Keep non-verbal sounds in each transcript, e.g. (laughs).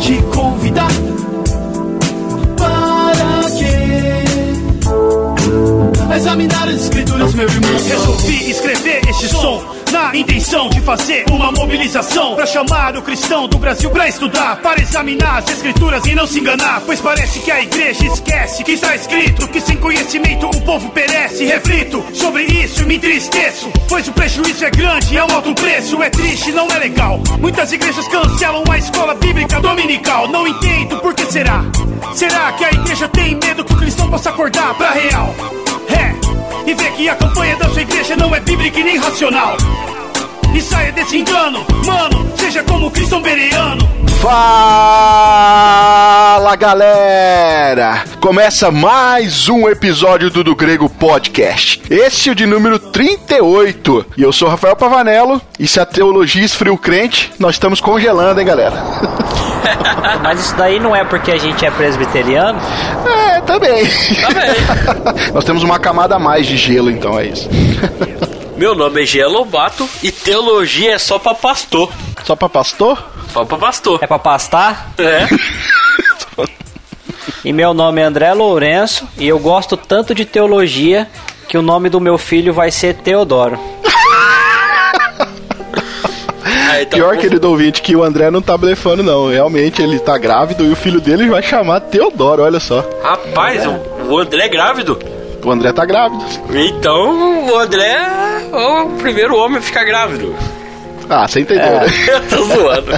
te convidar. Para quê? Examinar as escrituras, meu irmão. Resolvi escrever este som na intenção de fazer uma mobilização para chamar o cristão do Brasil para estudar, para examinar as escrituras e não se enganar, pois parece que a igreja esquece que está escrito que sem conhecimento o povo perece. Reflito sobre isso e me entristeço, pois o prejuízo é grande, é um alto preço, é triste, não é legal. Muitas igrejas cancelam a escola bíblica dominical, não entendo por que será. Será que a igreja tem medo que o cristão possa acordar pra real? É, e ver que a campanha da sua igreja não é bíblica e nem racional. E saia desse engano, mano, seja como cristão bereano. Fala galera! Começa mais um episódio do Do Grego Podcast. Esse é o de número 38. E eu sou Rafael Pavanello. E se a teologia esfria o crente, nós estamos congelando, hein, galera? (laughs) (laughs) Mas isso daí não é porque a gente é presbiteriano? É, também. Também. (laughs) nós temos uma camada a mais de gelo, então é isso. (laughs) Meu nome é Gia Lobato e teologia é só pra pastor. Só pra pastor? Só pra pastor. É pra pastar? É. e meu nome é André Lourenço e eu gosto tanto de teologia que o nome do meu filho vai ser Teodoro. Aí, tá Pior, querido ouvinte, que o André não tá blefando, não. Realmente ele tá grávido e o filho dele vai chamar Teodoro, olha só. Rapaz, é. o André é grávido? O André tá grávido. Então, o André é o primeiro homem a ficar grávido. Ah, você entendeu, é, né? (laughs) Eu tô zoando.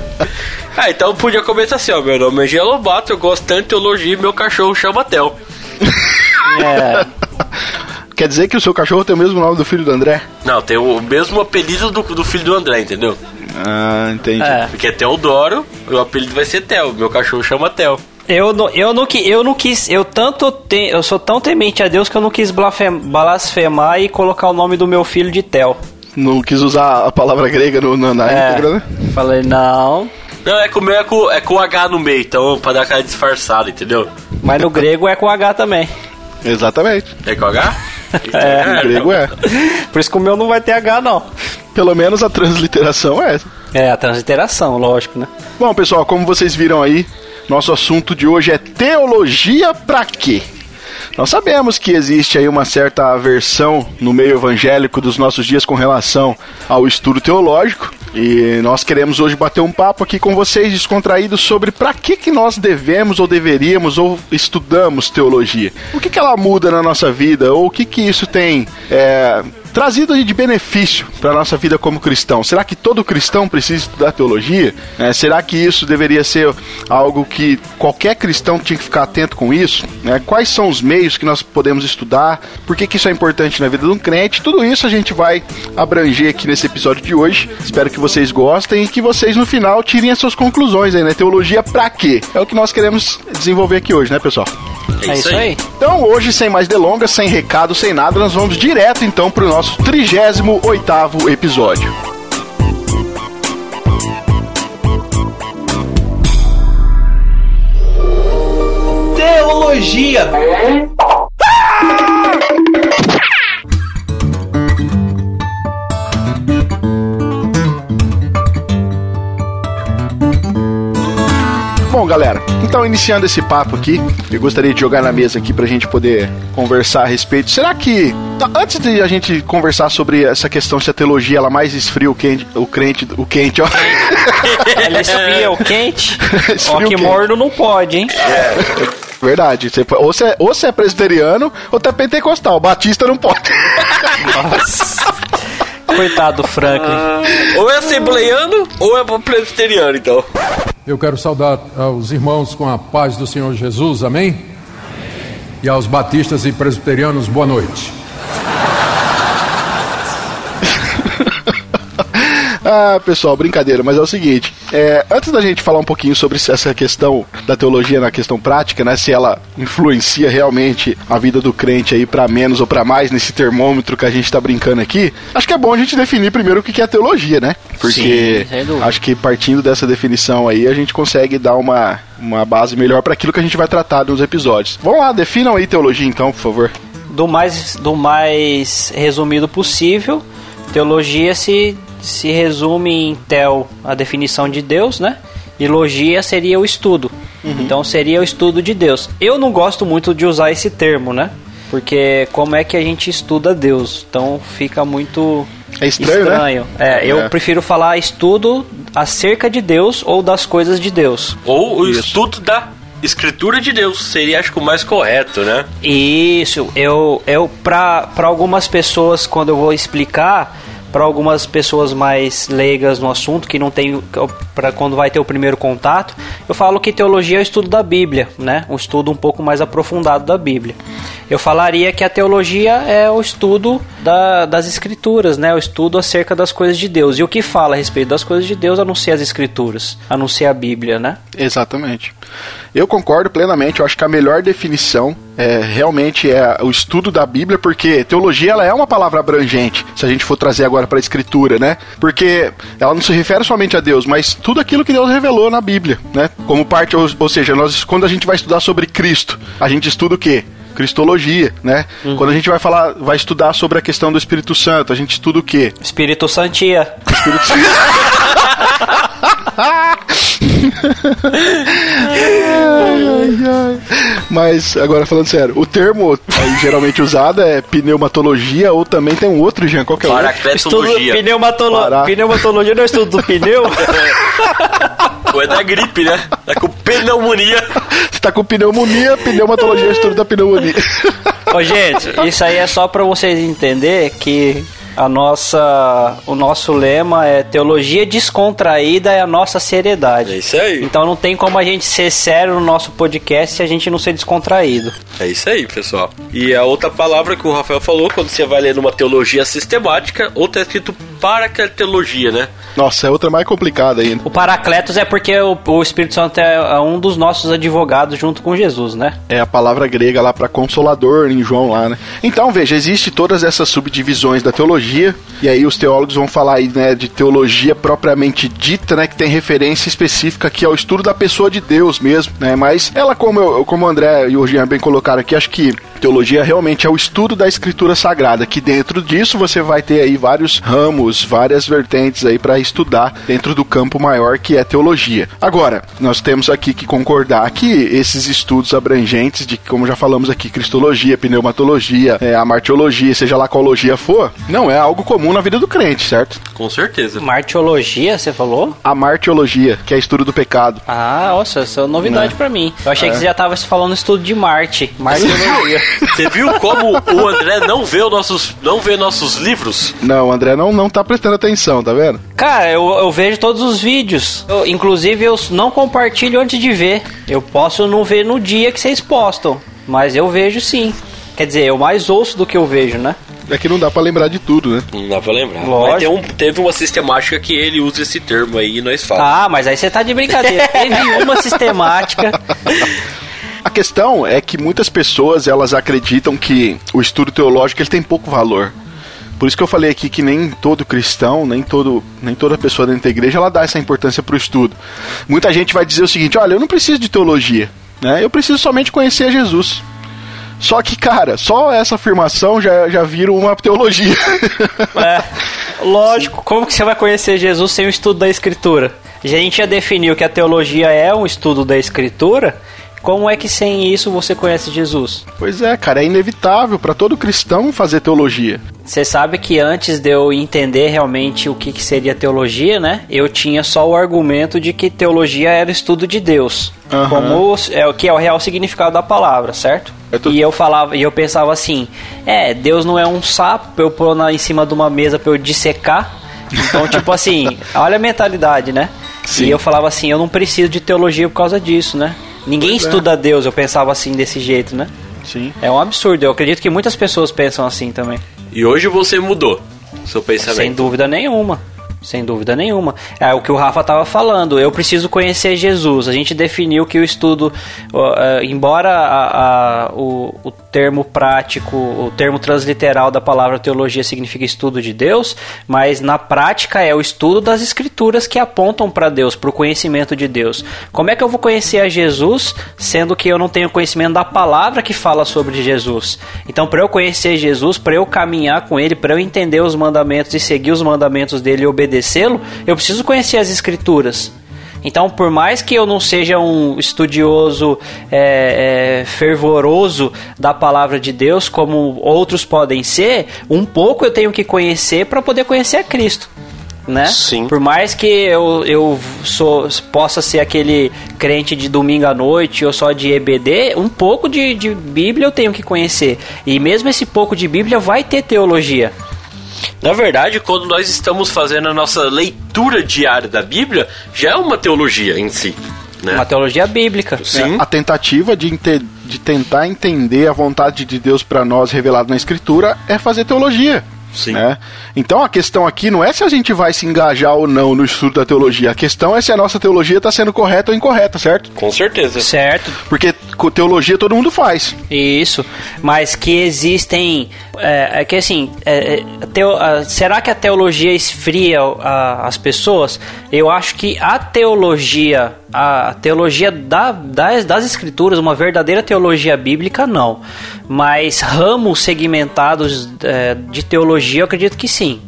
Ah, então podia começar assim, ó. Meu nome é Gelobato, eu gosto tanto de teologia e meu cachorro chama Tel. É. Quer dizer que o seu cachorro tem o mesmo nome do filho do André? Não, tem o mesmo apelido do, do filho do André, entendeu? Ah, entendi. É. Porque é Teodoro, o apelido vai ser Tel. Meu cachorro chama Tel. Eu não, eu não, eu não quis, eu tanto te, eu sou tão temente a Deus que eu não quis blasfemar e colocar o nome do meu filho de Tel. Não quis usar a palavra grega no, na, na é, íntegra, né? Falei, não. Não, é com, é, com, é com H no meio, então pra dar aquela disfarçada, entendeu? Mas no grego é com H também. Exatamente. É com H? (laughs) é, no grego é. Por isso que o meu não vai ter H, não. Pelo menos a transliteração é. É, a transliteração, lógico, né? Bom, pessoal, como vocês viram aí, nosso assunto de hoje é teologia para quê? Nós sabemos que existe aí uma certa aversão no meio evangélico dos nossos dias com relação ao estudo teológico. E nós queremos hoje bater um papo aqui com vocês descontraído sobre para que, que nós devemos ou deveríamos ou estudamos teologia. O que, que ela muda na nossa vida ou o que, que isso tem é, trazido de benefício para a nossa vida como cristão. Será que todo cristão precisa estudar teologia? É, será que isso deveria ser algo que qualquer cristão tinha que ficar atento com isso? É, quais são os meios que nós podemos estudar? Por que, que isso é importante na vida de um crente? Tudo isso a gente vai abranger aqui nesse episódio de hoje. Espero que vocês gostem e que vocês no final tirem as suas conclusões aí, né? Teologia para quê? É o que nós queremos desenvolver aqui hoje, né, pessoal? É isso aí. Então, hoje, sem mais delongas, sem recado, sem nada, nós vamos direto então para o nosso 38 episódio. Teologia. Bom, galera, então iniciando esse papo aqui, eu gostaria de jogar na mesa aqui pra gente poder conversar a respeito. Será que tá, antes de a gente conversar sobre essa questão se a teologia ela mais esfria o quente, o crente, o quente, ó. (laughs) Ela esfria o quente? (laughs) esfria ó, que morno não pode, hein? É. Verdade. Você, ou, você é, ou você é presbiteriano ou tá pentecostal. Batista não pode. Nossa. Coitado do Franklin. ou é assembleiano ou é presbiteriano, então. Eu quero saudar aos irmãos com a paz do Senhor Jesus, amém? E aos batistas e presbiterianos, boa noite. Ah, pessoal, brincadeira, mas é o seguinte: é, antes da gente falar um pouquinho sobre essa questão da teologia na questão prática, né? Se ela influencia realmente a vida do crente aí para menos ou para mais nesse termômetro que a gente tá brincando aqui, acho que é bom a gente definir primeiro o que é teologia, né? Porque Sim, acho que partindo dessa definição aí a gente consegue dar uma, uma base melhor para aquilo que a gente vai tratar nos episódios. Vamos lá, definam aí teologia então, por favor. Do mais, do mais resumido possível, teologia se se resume em Tel a definição de Deus, né? E logia seria o estudo. Então seria o estudo de Deus. Eu não gosto muito de usar esse termo, né? Porque como é que a gente estuda Deus? Então fica muito É estranho, né? É, eu É. prefiro falar estudo acerca de Deus ou das coisas de Deus. Ou o Isso. estudo da Escritura de Deus seria, acho que, o mais correto, né? Isso, eu, eu para algumas pessoas, quando eu vou explicar, para algumas pessoas mais leigas no assunto, que não tem, para quando vai ter o primeiro contato, eu falo que teologia é o estudo da Bíblia, né? Um estudo um pouco mais aprofundado da Bíblia. Eu falaria que a teologia é o estudo da- das Escrituras, né? O estudo acerca das coisas de Deus. E o que fala a respeito das coisas de Deus, a não ser as Escrituras, a não ser a Bíblia, né? Exatamente. Eu concordo plenamente, eu acho que a melhor definição é realmente é o estudo da Bíblia, porque teologia ela é uma palavra abrangente, se a gente for trazer agora para a escritura, né? Porque ela não se refere somente a Deus, mas tudo aquilo que Deus revelou na Bíblia, né? Como parte, ou, ou seja, nós quando a gente vai estudar sobre Cristo, a gente estuda o quê? Cristologia, né? Quando a gente vai falar, vai estudar sobre a questão do Espírito Santo, a gente estuda o quê? Espírito Santia. (laughs) (laughs) Mas, agora falando sério, o termo aí, geralmente usado é pneumatologia ou também tem um outro, Jean, qual que é o Paracletologia. pneumatolo... Pará. pneumatologia não é estudo do pneu? (laughs) Ou é da gripe, né? É com pneumonia. Você tá com pneumonia, pneumatologia é o estudo da pneumonia. Ô, gente, isso aí é só pra vocês entenderem que a nossa, o nosso lema é teologia descontraída é a nossa seriedade. É isso aí. Então não tem como a gente ser sério no nosso podcast se a gente não ser descontraído. É isso aí, pessoal. E a outra palavra que o Rafael falou, quando você vai ler numa teologia sistemática, ou tá escrito paracletologia, né? Nossa, é outra mais complicada ainda. O Paracletos é porque o, o Espírito Santo é é um dos nossos advogados junto com Jesus, né? É a palavra grega lá para consolador em João lá, né? Então, veja, existe todas essas subdivisões da teologia, e aí os teólogos vão falar aí, né, de teologia propriamente dita, né, que tem referência específica aqui ao estudo da pessoa de Deus mesmo, né? Mas ela, como, eu, como o André e o Jean bem colocaram aqui, acho que teologia realmente é o estudo da escritura sagrada, que dentro disso você vai ter aí vários ramos, várias vertentes aí para estudar dentro do campo maior que é teologia. Agora, nós temos aqui que concordar que esses estudos abrangentes de, como já falamos aqui, cristologia, pneumatologia, é, a martiologia, seja lá qual logia for, não é algo comum na vida do crente, certo? Com certeza. Martiologia, você falou? A martiologia, que é estudo do pecado. Ah, nossa, essa é novidade pra mim. Eu achei que você já tava falando estudo de Marte. Martiologia. (laughs) Você viu como o André não vê os nossos, não vê nossos livros? Não, o André não, não tá prestando atenção, tá vendo? Cara, eu, eu vejo todos os vídeos. Eu- inclusive, eu não compartilho antes de ver. Eu posso não ver no dia que vocês postam. Mas eu vejo sim. Quer dizer, eu mais ouço do que eu vejo, né? É que não dá pra lembrar de tudo, né? Não dá pra lembrar. Lógico. Mas tem um- teve uma sistemática que ele usa esse termo aí e nós falamos. Ah, mas aí você tá de brincadeira. (laughs) Teve uma sistemática. A questão é que muitas pessoas elas acreditam que o estudo teológico ele tem pouco valor. Por isso que eu falei aqui que nem todo cristão, nem, todo, nem toda pessoa dentro da igreja ela dá essa importância para o estudo. Muita gente vai dizer o seguinte: olha, eu não preciso de teologia, né? eu preciso somente conhecer Jesus. Só que, cara, só essa afirmação já, já vira uma teologia. (laughs) É, lógico, como que você vai conhecer Jesus sem o estudo da Escritura? A gente já definiu que a teologia é um estudo da Escritura. Como é que sem isso você conhece Jesus? pois é, cara, é inevitável para todo cristão fazer teologia. Você sabe que antes de eu entender realmente o que, que seria teologia, né? Eu tinha só o argumento de que teologia era o estudo de Deus. Aham. Como é o que é o real significado da palavra, certo? Eu tô- E eu falava, e eu pensava assim: é, Deus não é um sapo pra eu pôr na, em cima de uma mesa pra eu dissecar. Então, (laughs) tipo assim, olha a mentalidade, né? Sim. E eu falava assim, eu não preciso de teologia por causa disso, né? Ninguém Pois é. estuda Deus, eu pensava assim desse jeito, né? Sim. É um absurdo, eu acredito que muitas pessoas pensam assim também. E hoje você mudou seu Sem pensamento. dúvida nenhuma. Sem dúvida nenhuma. É o que o Rafa estava falando. Eu preciso conhecer Jesus. A gente definiu que o estudo, é, embora a- a- o, o termo prático, o termo transliteral da palavra teologia significa estudo de Deus, mas na prática é o estudo das escrituras que apontam para Deus, para o conhecimento de Deus. Como é que eu vou conhecer a Jesus, sendo que eu não tenho conhecimento da palavra que fala sobre Jesus? Então, para eu conhecer Jesus, para eu caminhar com Ele, para eu entender os mandamentos e seguir os mandamentos dele e obedecê-lo, eu preciso conhecer as escrituras. Então, por mais que eu não seja um estudioso é, é, fervoroso da palavra de Deus, como outros podem ser, um pouco eu tenho que conhecer para poder conhecer a Cristo. Né? Sim. Por mais que eu, eu sou, possa ser aquele crente de domingo à noite ou só de EBD, um pouco de, de Bíblia eu tenho que conhecer. E mesmo esse pouco de Bíblia vai ter teologia. Na verdade, quando nós estamos fazendo a nossa leitura diária da Bíblia, já é uma teologia em si. Né? Uma teologia bíblica. Sim. A tentativa de, de tentar entender a vontade de Deus para nós revelada na Escritura é fazer teologia. Sim. né? Então a questão aqui não é se a gente vai se engajar ou não no estudo da teologia. A questão é se a nossa teologia está sendo correta ou incorreta, certo? Com certeza. Certo, Porque teologia todo mundo faz. Isso, mas que existem. É, é que assim, é, é, teo- será que a teologia esfria a- as pessoas? Eu acho que a teologia, a, a teologia da- das, das escrituras, uma verdadeira teologia bíblica, não. Mas ramos segmentados é, de teologia, eu acredito que sim.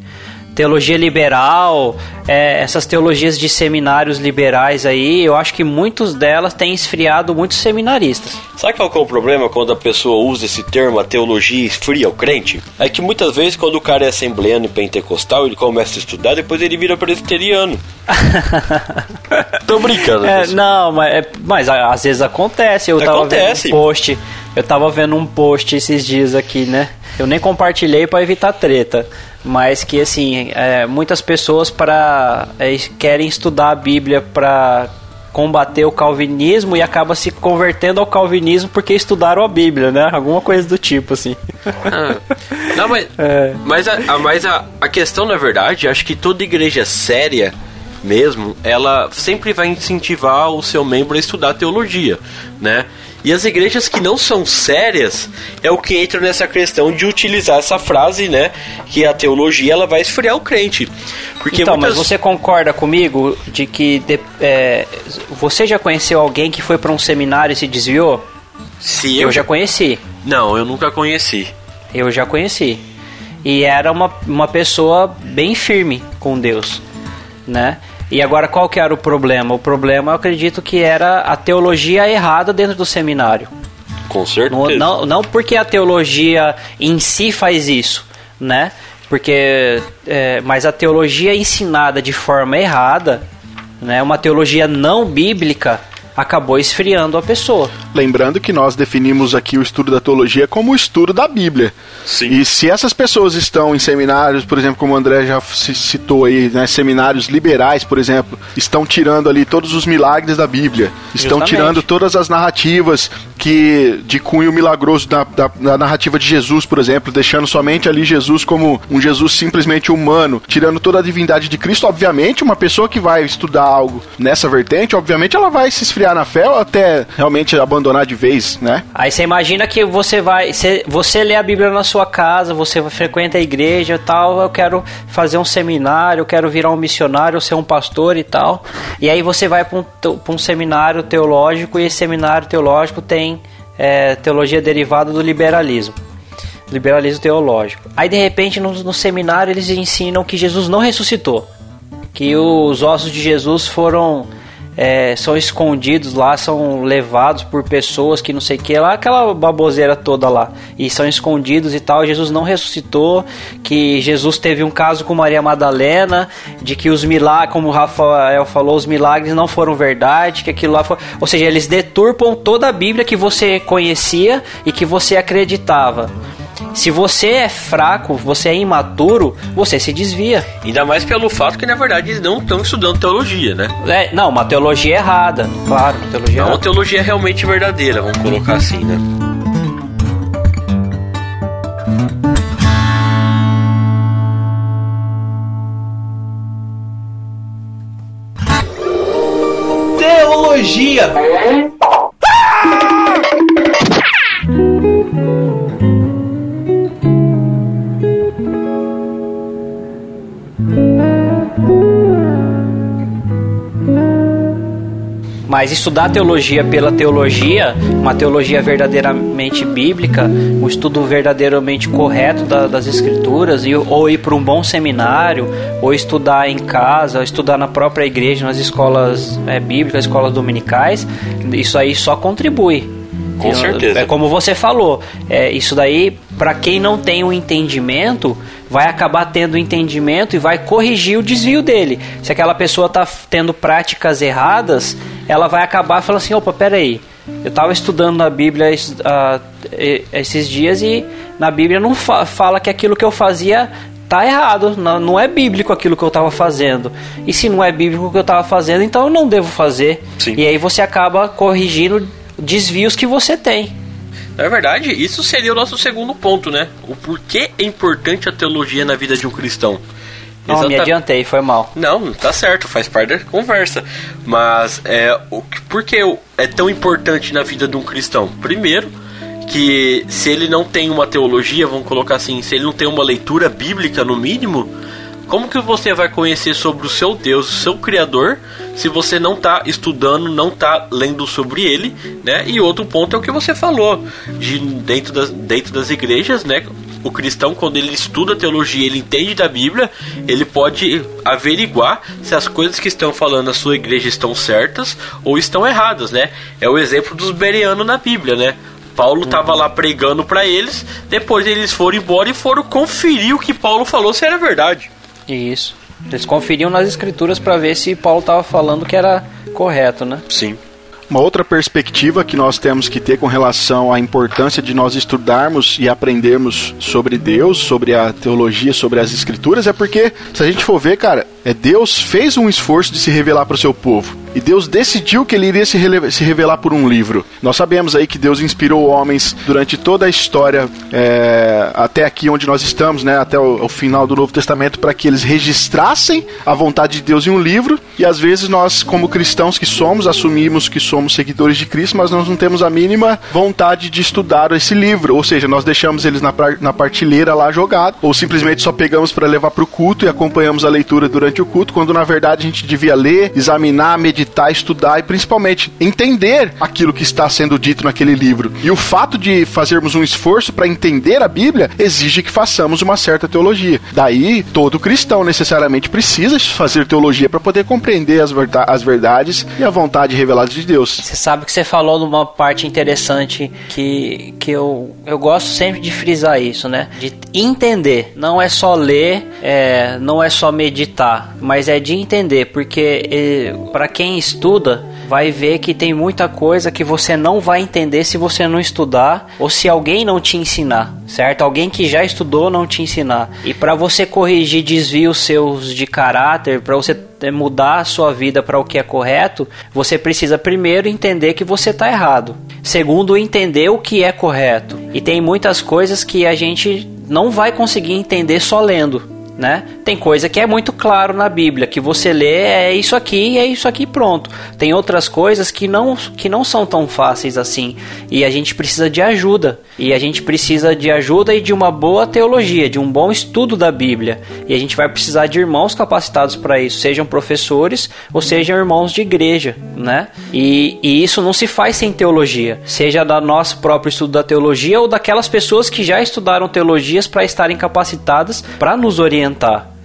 Teologia liberal, é, essas teologias de seminários liberais aí, eu acho que muitos delas têm esfriado muitos seminaristas. Sabe qual que é o problema quando a pessoa usa esse termo, a teologia esfria o crente? É que muitas vezes quando o cara é assembleano e pentecostal, ele começa a estudar, depois ele vira presbiteriano. (laughs) Tô brincando. É, não, mas, é- mas às vezes acontece. Eu tava Acontece. vendo um post. Eu tava vendo um post esses dias aqui, né? Eu nem compartilhei para evitar treta. Mas que assim, é, muitas pessoas para querem estudar a Bíblia para combater o calvinismo e acaba se convertendo ao calvinismo porque estudaram a Bíblia, né? Alguma coisa do tipo assim. Ah, Não, mas, (laughs) É. mas, a, a- mas a, a questão, na verdade, acho que toda igreja séria mesmo, ela sempre vai incentivar o seu membro a estudar teologia, né? E as igrejas que não são sérias é o que entra nessa questão de utilizar essa frase, né? Que a teologia ela vai esfriar o crente. Porque então, muitas... mas você concorda comigo de que de- é, você já conheceu alguém que foi para um seminário e se desviou? Se Eu já conheci. Não, eu nunca conheci. Eu já conheci. E era uma, uma pessoa bem firme com Deus, né? E agora qual que era o problema? O problema eu acredito que era a teologia errada dentro do seminário. Com certeza. Não, não, porque a teologia em si faz isso, né? Porque, é, mas a teologia ensinada de forma errada, né? Uma teologia não bíblica acabou esfriando a pessoa. Lembrando que nós definimos aqui o estudo da teologia como o estudo da Bíblia. Sim. E se essas pessoas estão em seminários, por exemplo, como o André já ci- citou aí, né, seminários liberais, por exemplo, estão tirando ali todos os milagres da Bíblia, estão Justamente. tirando todas as narrativas que de cunho milagroso da, da, da narrativa de Jesus, por exemplo, deixando somente ali Jesus como um Jesus simplesmente humano, tirando toda a divindade de Cristo. Obviamente, uma pessoa que vai estudar algo nessa vertente, obviamente ela vai se esfriar na fé ou até realmente abandonar de vez, né? Aí você imagina que você vai, você, você lê a Bíblia na sua casa, você frequenta a igreja e tal, eu quero fazer um seminário, eu quero virar um missionário, ser um pastor e tal. E aí você vai para um, um seminário teológico e esse seminário teológico tem é, teologia derivada do liberalismo. Liberalismo teológico. Aí de repente no, no seminário eles ensinam que Jesus não ressuscitou. Que os ossos de Jesus foram é, são escondidos lá, são levados por pessoas que não sei o que lá, aquela baboseira toda lá, e são escondidos e tal. Jesus não ressuscitou, que Jesus teve um caso com Maria Madalena, de que os milagres, como o Rafael falou, os milagres não foram verdade, que aquilo lá foi. Ou seja, eles deturpam toda a Bíblia que você conhecia e que você acreditava. Se você é fraco, você é imaturo, você se desvia. Ainda mais pelo fato que, na verdade, eles não estão estudando teologia, né? É, não, uma teologia errada, claro, uma teologia Não uma errada. teologia realmente verdadeira, vamos colocar assim, né? Teologia. Mas estudar teologia pela teologia, uma teologia verdadeiramente bíblica, um estudo verdadeiramente correto da, das escrituras, e, ou ir para um bom seminário, ou estudar em casa, ou estudar na própria igreja, nas escolas é, bíblicas, escolas dominicais, isso aí só contribui. Com certeza. É como você falou, é, isso daí, para quem não tem o um entendimento, vai acabar tendo entendimento e vai corrigir o desvio dele. Se aquela pessoa está tendo práticas erradas, ela vai acabar falando assim: opa, peraí, eu estava estudando na Bíblia uh, esses dias e na Bíblia não fa fala que aquilo que eu fazia tá errado, não, não é bíblico aquilo que eu estava fazendo. E se não é bíblico o que eu estava fazendo, então eu não devo fazer. Sim. E aí você acaba corrigindo desvios que você tem. Na verdade, isso seria o nosso segundo ponto, né? O porquê é importante a teologia na vida de um cristão. Não, Exata... me adiantei, foi mal. Não, tá certo, faz parte da conversa. Mas é, o, por que é tão importante na vida de um cristão? Primeiro, que se ele não tem uma teologia, vamos colocar assim, se ele não tem uma leitura bíblica no mínimo, como que você vai conhecer sobre o seu Deus, o seu Criador, se você não está estudando, não está lendo sobre ele, né? E outro ponto é o que você falou, de dentro das, dentro das igrejas, né? O cristão, quando ele estuda teologia, ele entende da Bíblia, ele pode averiguar se as coisas que estão falando na sua igreja estão certas ou estão erradas, né? É o exemplo dos berianos na Bíblia, né? Paulo estava lá pregando para eles, depois eles foram embora e foram conferir o que Paulo falou se era verdade. Isso. Eles conferiam nas escrituras para ver se Paulo estava falando que era correto, né? Sim. Uma outra perspectiva que nós temos que ter com relação à importância de nós estudarmos e aprendermos sobre Deus, sobre a teologia, sobre as escrituras, é porque, se a gente for ver, cara, é Deus fez um esforço de se revelar para o seu povo. E Deus decidiu que ele iria se, se, revelar por um livro. Nós sabemos aí que Deus inspirou homens durante toda a história, é, até aqui onde nós estamos, né, até o, o final do Novo Testamento, para que eles registrassem a vontade de Deus em um livro. E às vezes nós, como cristãos que somos, assumimos que somos seguidores de Cristo, mas nós não temos a mínima vontade de estudar esse livro. Ou seja, nós deixamos eles na, na partilheira lá jogado, ou simplesmente só pegamos para levar para o culto e acompanhamos a leitura durante durante o culto, quando na verdade a gente devia ler, examinar, meditar, estudar e principalmente entender aquilo que está sendo dito naquele livro. E o fato de fazermos um esforço para entender a Bíblia exige que façamos uma certa teologia. Daí, todo cristão necessariamente precisa fazer teologia para poder compreender as, as verdades e a vontade revelada de Deus. Você sabe que você falou numa parte interessante que, que eu, eu gosto sempre de frisar isso, né? De entender. Não é só ler, é, não é só meditar mas é de entender, porque para quem estuda, vai ver que tem muita coisa que você não vai entender se você não estudar ou se alguém não te ensinar, certo? Alguém que já estudou não te ensinar. E para você corrigir desvios seus de caráter, para você mudar a sua vida para o que é correto, você precisa primeiro entender que você está errado. Segundo, entender o que é correto. E tem muitas coisas que a gente não vai conseguir entender só lendo né? Tem coisa que é muito claro na Bíblia, que você lê é isso aqui, é isso aqui pronto. Tem outras coisas que não que não são tão fáceis assim, e a gente precisa de ajuda. E a gente precisa de ajuda e de uma boa teologia, de um bom estudo da Bíblia. E a gente vai precisar de irmãos capacitados para isso, sejam professores ou sejam irmãos de igreja, né? E, e isso não se faz sem teologia, seja da nosso próprio estudo da teologia ou daquelas pessoas que já estudaram teologias para estarem capacitadas para nos orientar.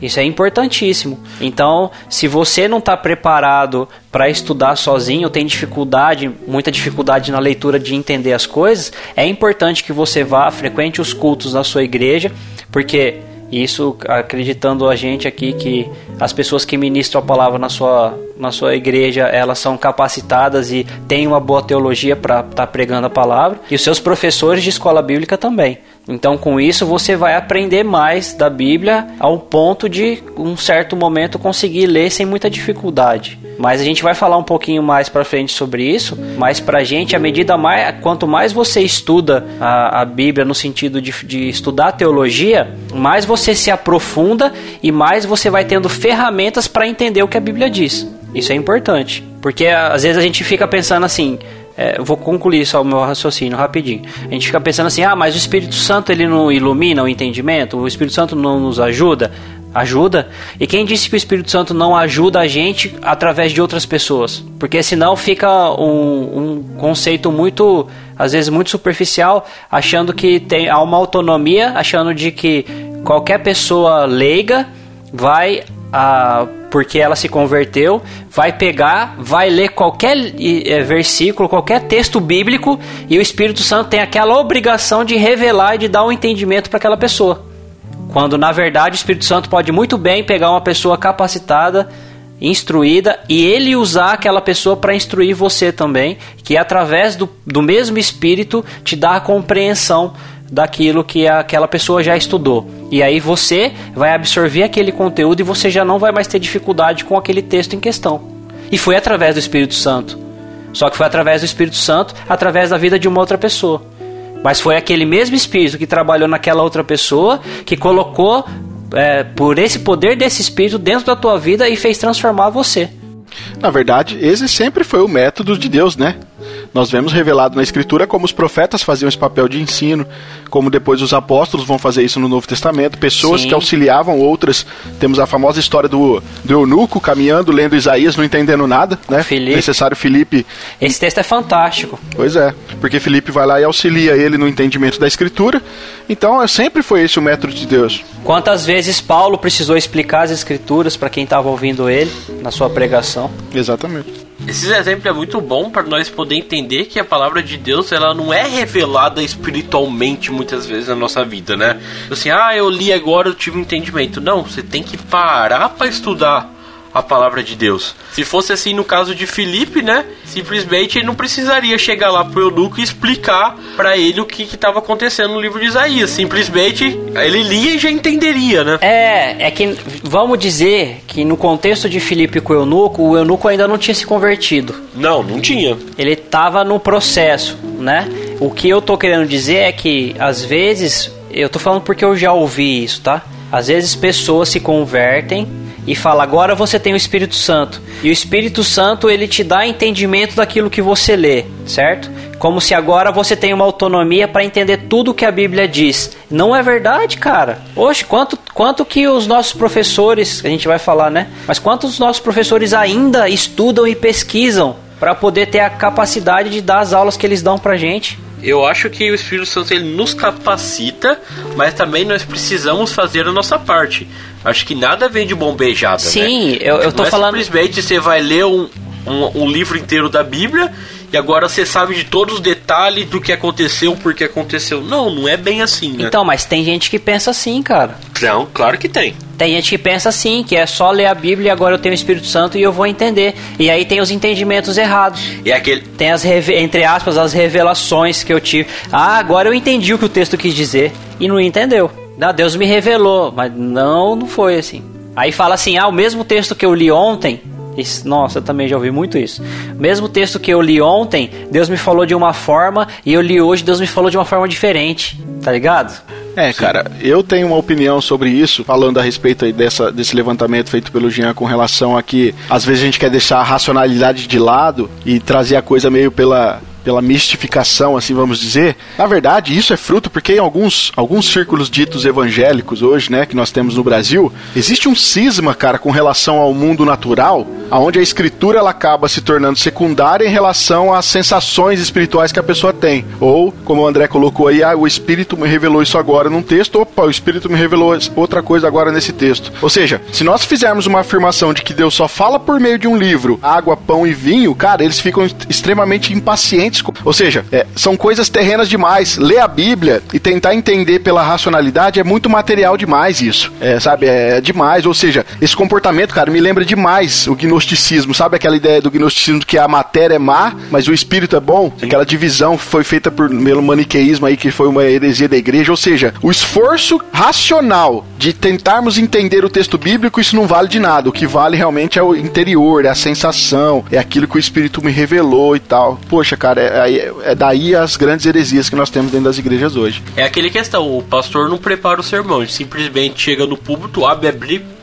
Isso é importantíssimo. Então, se você não está preparado para estudar sozinho, tem dificuldade, muita dificuldade na leitura de entender as coisas, é importante que você vá, frequente os cultos na sua igreja, porque isso acreditando a gente aqui que as pessoas que ministram a palavra na sua, na sua igreja, elas são capacitadas e têm uma boa teologia para estar tá pregando a palavra, e os seus professores de escola bíblica também. Então, com isso, você vai aprender mais da Bíblia ao ponto de, um certo momento, conseguir ler sem muita dificuldade. Mas a gente vai falar um pouquinho mais para frente sobre isso. Mas para gente, a medida mais, quanto mais você estuda a, a Bíblia no sentido de, de estudar teologia, mais você se aprofunda e mais você vai tendo ferramentas para entender o que a Bíblia diz. Isso é importante, porque às vezes a gente fica pensando assim: é, eu vou concluir só o meu raciocínio rapidinho. A gente fica pensando assim, ah, mas o Espírito Santo ele não ilumina o entendimento, o Espírito Santo não nos ajuda. Ajuda. E quem disse que o Espírito Santo não ajuda a gente através de outras pessoas? Porque senão fica um, um conceito muito, às vezes, muito superficial, achando que tem há uma autonomia, achando de que qualquer pessoa leiga vai a porque ela se converteu, vai pegar, vai ler qualquer é, versículo, qualquer texto bíblico e o Espírito Santo tem aquela obrigação de revelar e de dar um entendimento para aquela pessoa. Quando na verdade o Espírito Santo pode muito bem pegar uma pessoa capacitada, instruída e ele usar aquela pessoa para instruir você também, que através do, do mesmo Espírito te dá a compreensão daquilo que aquela pessoa já estudou. E aí você vai absorver aquele conteúdo e você já não vai mais ter dificuldade com aquele texto em questão. E foi através do Espírito Santo. Só que foi através do Espírito Santo, através da vida de uma outra pessoa. Mas foi aquele mesmo Espírito que trabalhou naquela outra pessoa, que colocou é, por esse poder desse Espírito dentro da tua vida e fez transformar você. Na verdade, esse sempre foi o método de Deus, né? Nós vemos revelado na Escritura como os profetas faziam esse papel de ensino, como depois os apóstolos vão fazer isso no Novo Testamento, pessoas Sim. que auxiliavam outras. Temos a famosa história do, do eunuco caminhando, lendo Isaías, não entendendo nada, né? Felipe. Necessário Felipe. Esse texto é fantástico. Pois é, porque Felipe vai lá e auxilia ele no entendimento da Escritura. Então, sempre foi esse o método de Deus. Quantas vezes Paulo precisou explicar as Escrituras para quem estava ouvindo ele na sua pregação? Exatamente. Esse exemplo é muito bom para nós poder entender que a palavra de Deus ela não é revelada espiritualmente muitas vezes na nossa vida, né? Assim, ah, eu li agora, eu tive um entendimento. Não, você tem que parar para estudar a palavra de Deus. Se fosse assim no caso de Filipe, né? Simplesmente ele não precisaria chegar lá pro eunuco e explicar para ele o que estava acontecendo no livro de Isaías. Simplesmente ele lia e já entenderia, né? É, é que vamos dizer que no contexto de Filipe com o eunuco, o eunuco ainda não tinha se convertido. Não, não tinha. Ele estava no processo, né? O que eu tô querendo dizer é que às vezes, eu tô falando porque eu já ouvi isso, tá? Às vezes pessoas se convertem e fala: "Agora você tem o Espírito Santo". E o Espírito Santo ele te dá entendimento daquilo que você lê, certo? Como se agora você tem uma autonomia para entender tudo o que a Bíblia diz. Não é verdade, cara. Hoje, quanto, quanto que os nossos professores, a gente vai falar, né? Mas quantos nossos professores ainda estudam e pesquisam para poder ter a capacidade de dar as aulas que eles dão pra gente? eu acho que o Espírito Santo ele nos capacita, mas também nós precisamos fazer a nossa parte. Acho que nada vem de bombejada, Sim, né? eu, eu tô Não é falando. Simplesmente você vai ler um, um, um, livro inteiro da Bíblia e agora você sabe de todos os detalhes do que aconteceu, por que aconteceu. Não, não é bem assim, né? Então, mas tem gente que pensa assim, cara. Não, claro que tem. Tem gente que pensa assim, que é só ler a Bíblia e agora eu tenho o Espírito Santo e eu vou entender. E aí tem os entendimentos errados. E aquele... Tem as, entre aspas, as revelações que eu tive. Ah, agora eu entendi o que o texto quis dizer. E não entendeu. Ah, Deus me revelou, mas não, não foi assim. Aí fala assim, ah, o mesmo texto que eu li ontem, isso, nossa, eu também já ouvi muito isso. Mesmo texto que eu li ontem, Deus me falou de uma forma e eu li hoje, Deus me falou de uma forma diferente. Tá ligado? É, cara, eu tenho uma opinião sobre isso, falando a respeito aí dessa, desse levantamento feito pelo Jean com relação a que às vezes a gente quer deixar a racionalidade de lado e trazer a coisa meio pela, pela mistificação, assim vamos dizer. Na verdade, isso é fruto porque em alguns, alguns círculos ditos evangélicos hoje, né, que nós temos no Brasil, existe um cisma, cara, com relação ao mundo natural, aonde a escritura ela acaba se tornando secundária em relação às sensações espirituais que a pessoa tem. Ou, como o André colocou aí, ah, o espírito me revelou isso agora num texto, opa, o espírito me revelou outra coisa agora nesse texto. Ou seja, se nós fizermos uma afirmação de que Deus só fala por meio de um livro, água, pão e vinho, cara, eles ficam extremamente impacientes ou seja, é, são coisas terrenas demais. Ler a Bíblia e tentar entender pela racionalidade é muito material demais isso. É, sabe, é demais. Ou seja, esse comportamento, cara, me lembra demais o gnosticismo. Sabe aquela ideia do gnosticismo que a matéria é má, mas o espírito é bom? Sim. Aquela divisão foi feita por, pelo maniqueísmo aí, que foi uma heresia da igreja. Ou seja, o esforço racional de tentarmos entender o texto bíblico, isso não vale de nada. O que vale realmente é o interior, é a sensação, é aquilo que o espírito me revelou e tal. Poxa, cara, é, é, daí as grandes heresias que nós temos dentro das igrejas hoje. É aquele questão, o pastor não prepara o sermão, ele simplesmente chega no púlpito, abre a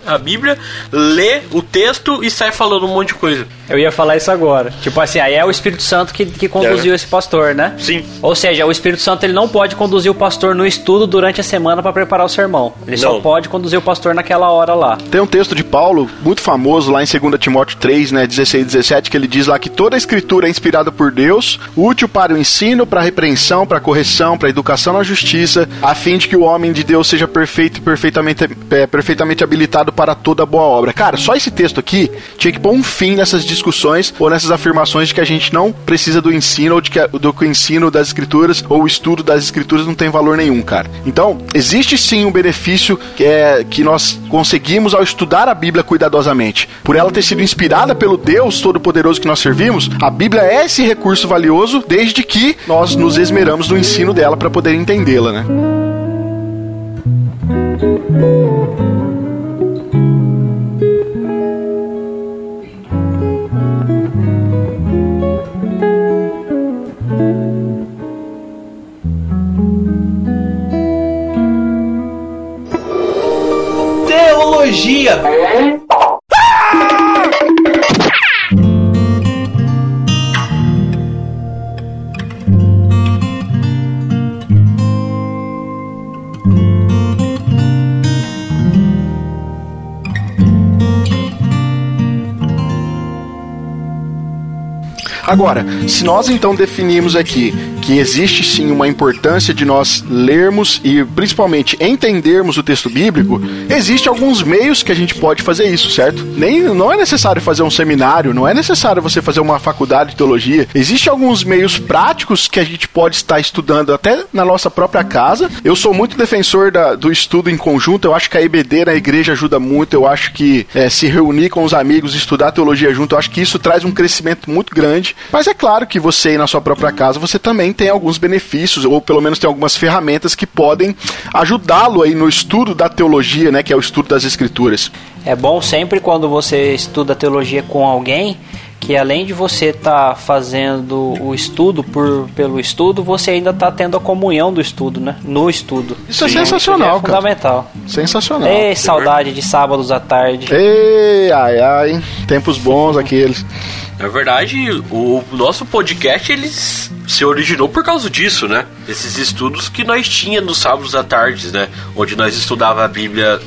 a Bíblia, lê o texto e sai falando um monte de coisa. Eu ia falar isso agora. Tipo assim, aí é o Espírito Santo que, que conduziu É. esse pastor, né? Sim. Ou seja, o Espírito Santo ele não pode conduzir o pastor no estudo durante a semana para preparar o sermão. Ele só Não. pode conduzir o pastor naquela hora lá. Tem um texto de Paulo, muito famoso, lá em 2 Timóteo 3, né, 16 e 17, que ele diz lá que toda a escritura é inspirada por Deus, útil para o ensino, para a repreensão, para a correção, para a educação na justiça, a fim de que o homem de Deus seja perfeito e perfeitamente, é, perfeitamente habilitado para toda boa obra. Cara, só esse texto aqui tinha que pôr um fim nessas discussões ou nessas afirmações de que a gente não precisa do ensino ou de que, do que o ensino das escrituras ou o estudo das escrituras não tem valor nenhum, cara. Então, existe sim um benefício que, é, que nós conseguimos ao estudar a Bíblia cuidadosamente. Por ela ter sido inspirada pelo Deus Todo-Poderoso que nós servimos, a Bíblia é esse recurso valioso desde que nós nos esmeramos no ensino dela para poder entendê-la, né? Teologia. Agora, se nós então definimos aqui que existe sim uma importância de nós lermos e principalmente entendermos o texto bíblico, existe alguns meios que a gente pode fazer isso, certo? Nem não é necessário fazer um seminário, não é necessário você fazer uma faculdade de teologia. Existem alguns meios práticos que a gente pode estar estudando até na nossa própria casa. Eu sou muito defensor da- do estudo em conjunto. Eu acho que a EBD na igreja ajuda muito. Eu acho que é, se reunir com os amigos, estudar teologia junto, eu acho que isso traz um crescimento muito grande. Mas é claro que você aí na sua própria casa, você também tem alguns benefícios, ou pelo menos tem algumas ferramentas que podem ajudá-lo aí no estudo da teologia, né? Que é o estudo das escrituras. É bom sempre quando você estuda teologia com alguém que além de você estar fazendo o estudo por, pelo estudo, você ainda está tendo a comunhão do estudo, né? No estudo. Isso é sensacional, é cara. fundamental. Sensacional. Ei, saudade de sábados à tarde. Ei, ai, ai, tempos bons aqueles. Na verdade, o nosso podcast ele se originou por causa disso, né? Esses estudos que nós tínhamos nos sábados à tarde, né? Onde nós estudava a Bíblia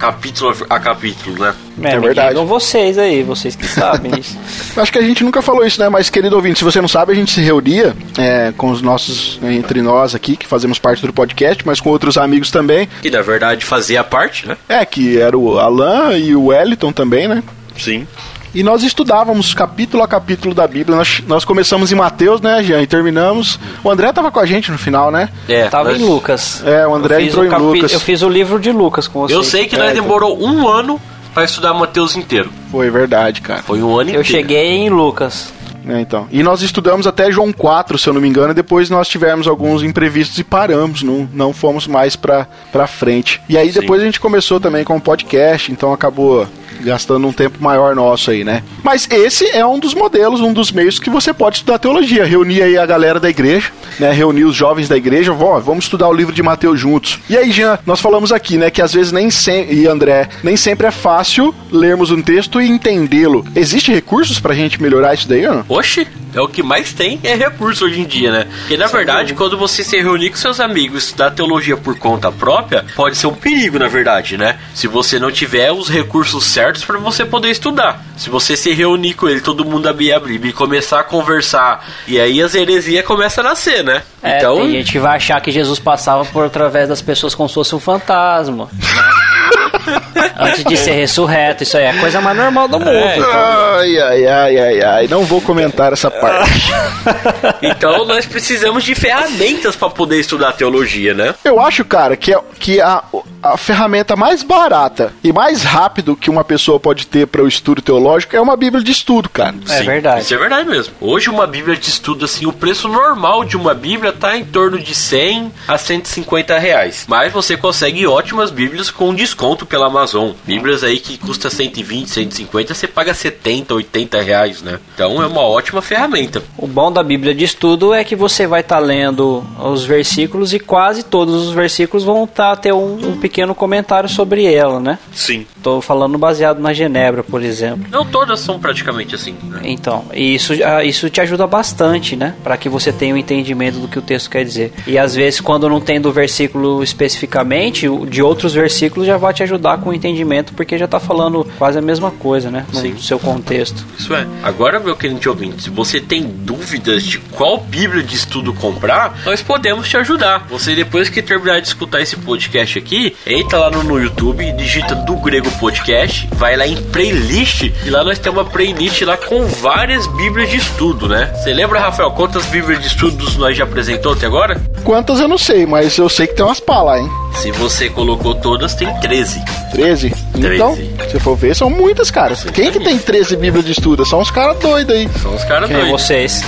capítulo a capítulo, né? É, me verdade. digam vocês aí, vocês que sabem isso. (laughs) Acho que a gente nunca falou isso, né? Mas, querido ouvinte, se você não sabe, a gente se reunia é, com os nossos, entre nós aqui, que fazemos parte do podcast, mas com outros amigos também. Que na verdade fazia parte, né? É, que era o Alan e o Wellington também, né? Sim. E nós estudávamos capítulo a capítulo da Bíblia. Nós, nós começamos em Mateus, né, Jean? E terminamos. O André tava com a gente no final, né? É, Tava nós- em Lucas. É, o André Eu fiz entrou o em capi- Lucas. Eu fiz o livro de Lucas com vocês. Eu sei que É, nós então. demorou um ano pra estudar Mateus inteiro. Foi verdade, cara. Foi um ano Eu inteiro. cheguei em Lucas. É, então. E nós estudamos até João 4, se eu não me engano, e depois nós tivemos alguns imprevistos e paramos, não, não fomos mais pra, pra frente. E aí Sim. depois a gente começou também com o podcast, então acabou gastando um tempo maior nosso aí, né? Mas esse é um dos modelos, um dos meios que você pode estudar teologia. Reunir aí a galera da igreja, né? Reunir os jovens da igreja, Ó, vamos estudar o livro de Mateus juntos. E aí, Jean, nós falamos aqui, né, que às vezes nem sempre, e André, nem sempre é fácil lermos um texto e entendê-lo. Existem recursos pra gente melhorar isso daí, não? Oxe, é o que mais tem é recurso hoje em dia, né? Porque na verdade, quando você se reunir com seus amigos estudar teologia por conta própria, pode ser um perigo, na verdade, né? Se você não tiver os recursos certos para você poder estudar. Se você se reunir com ele, todo mundo abrir a Bíblia e começar a conversar, e aí as heresias começam a nascer, né? É, então, tem gente que vai achar que Jesus passava por através das pessoas como se fosse um fantasma. né? (laughs) Antes de ser ressurreto, isso aí é a coisa mais normal do mundo. É, Ai, ai, ai, ai, ai. Não vou comentar essa parte. (laughs) então nós precisamos de ferramentas para poder estudar teologia, né? Eu acho, cara, que, é, que a, a ferramenta mais barata e mais rápido que uma pessoa pode ter para o estudo teológico é uma Bíblia de estudo, cara. É verdade. Isso é verdade mesmo. Hoje uma Bíblia de estudo, assim, o preço normal de uma Bíblia tá em torno de 100 a 150 reais. Mas você consegue ótimas Bíblias com desconto pela Amazon. Bíblias aí que custa 120, 150, você paga 70, 80 reais, né? Então é uma ótima ferramenta. O bom da Bíblia de estudo é que você vai estar lendo os versículos e quase todos os versículos vão tá, ter um, um pequeno comentário sobre ela, né? Sim. Tô falando baseado na Genebra, por exemplo. Não todas são praticamente assim. Né? Então, e isso, ah, isso te ajuda bastante, né? Para que você tenha um entendimento do que o texto quer dizer. E às vezes, quando não tem do versículo especificamente, de outros versículos já vai te ajudar com o entendimento, porque já tá falando quase a mesma coisa, né? No Sim. seu contexto. Isso é. Agora, meu querido ouvinte, se você tem dúvidas de qual Bíblia de estudo comprar, nós podemos te ajudar. Você, depois que terminar de escutar esse podcast aqui, entra lá no, no YouTube, digita do Grego Podcast, vai lá em playlist, e lá nós temos uma playlist lá com várias Bíblias de estudo, né? Você lembra, Rafael, quantas Bíblias de estudos nós já apresentou até agora? Quantas eu não sei, mas eu sei que tem umas pá lá, hein? Se você colocou todas, tem 13. 13? Então, se for ver, são muitas, cara. Quem que tem 13 Bíblias de estudo? São uns caras doidos aí. São os caras doidos. vocês.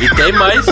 E tem mais.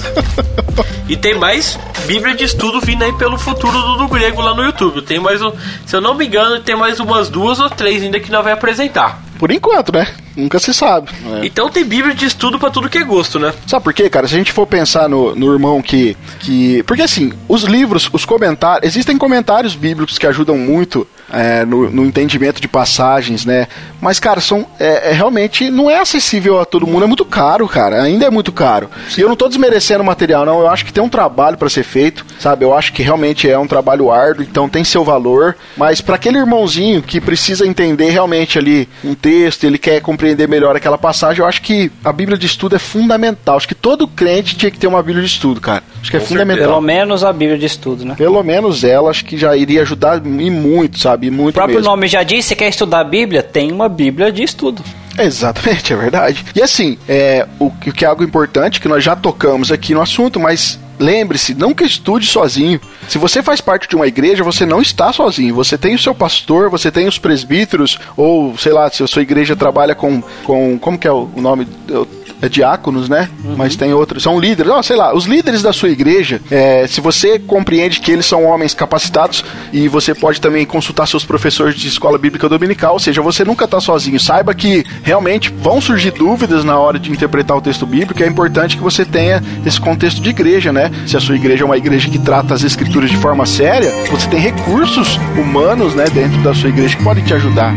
e tem mais Bíblia de estudo vindo aí pelo futuro do, do grego lá no YouTube. Tem mais um. Se eu não me engano, tem mais umas duas ou três ainda que nós vai apresentar. Por enquanto, né? Nunca se sabe. É. Então tem Bíblia de estudo pra tudo que é gosto, né? Sabe por quê, cara? Se a gente for pensar no, no irmão que, que. Porque assim, os livros, os comentários. Existem comentários bíblicos que ajudam muito é, no, no entendimento de passagens, né? Mas, cara, são. É, é realmente. Não é acessível a todo mundo, é muito caro, cara. Ainda é muito caro. E eu não tô desmerecendo o material, não. Eu acho que tem um trabalho pra ser feito, sabe? Eu acho que realmente é um trabalho árduo, então tem seu valor. Mas pra aquele irmãozinho que precisa entender realmente ali um texto, ele quer compreender melhor aquela passagem, eu acho que a Bíblia de estudo é fundamental. Acho que todo crente tinha que ter uma Bíblia de estudo, cara. Acho que é fundamental. Pelo menos a Bíblia de estudo, né? Pelo menos ela, acho que já iria ajudar e muito, sabe? E O Muito próprio mesmo. nome já diz, você quer estudar a Bíblia? Tem uma Bíblia de estudo. Exatamente, (laughs) é verdade. E assim, é, o, que- o que é algo importante, que nós já tocamos aqui no assunto, mas lembre-se, nunca estude sozinho. Se você faz parte de uma igreja, você não está sozinho. Você tem o seu pastor, você tem os presbíteros, ou sei lá, se a sua igreja trabalha com. com como que é o o nome? Eu- é diáconos, né? Mas tem outros, são líderes, ó, sei lá, os líderes da sua igreja, é, se você compreende que eles são homens capacitados e você pode também consultar seus professores de escola bíblica dominical, ou seja, você nunca está sozinho. Saiba que realmente vão surgir dúvidas na hora de interpretar o texto bíblico, é importante que você tenha esse contexto de igreja, né? Se a sua igreja é uma igreja que trata as escrituras de forma séria, você tem recursos humanos, né, dentro da sua igreja que podem te ajudar.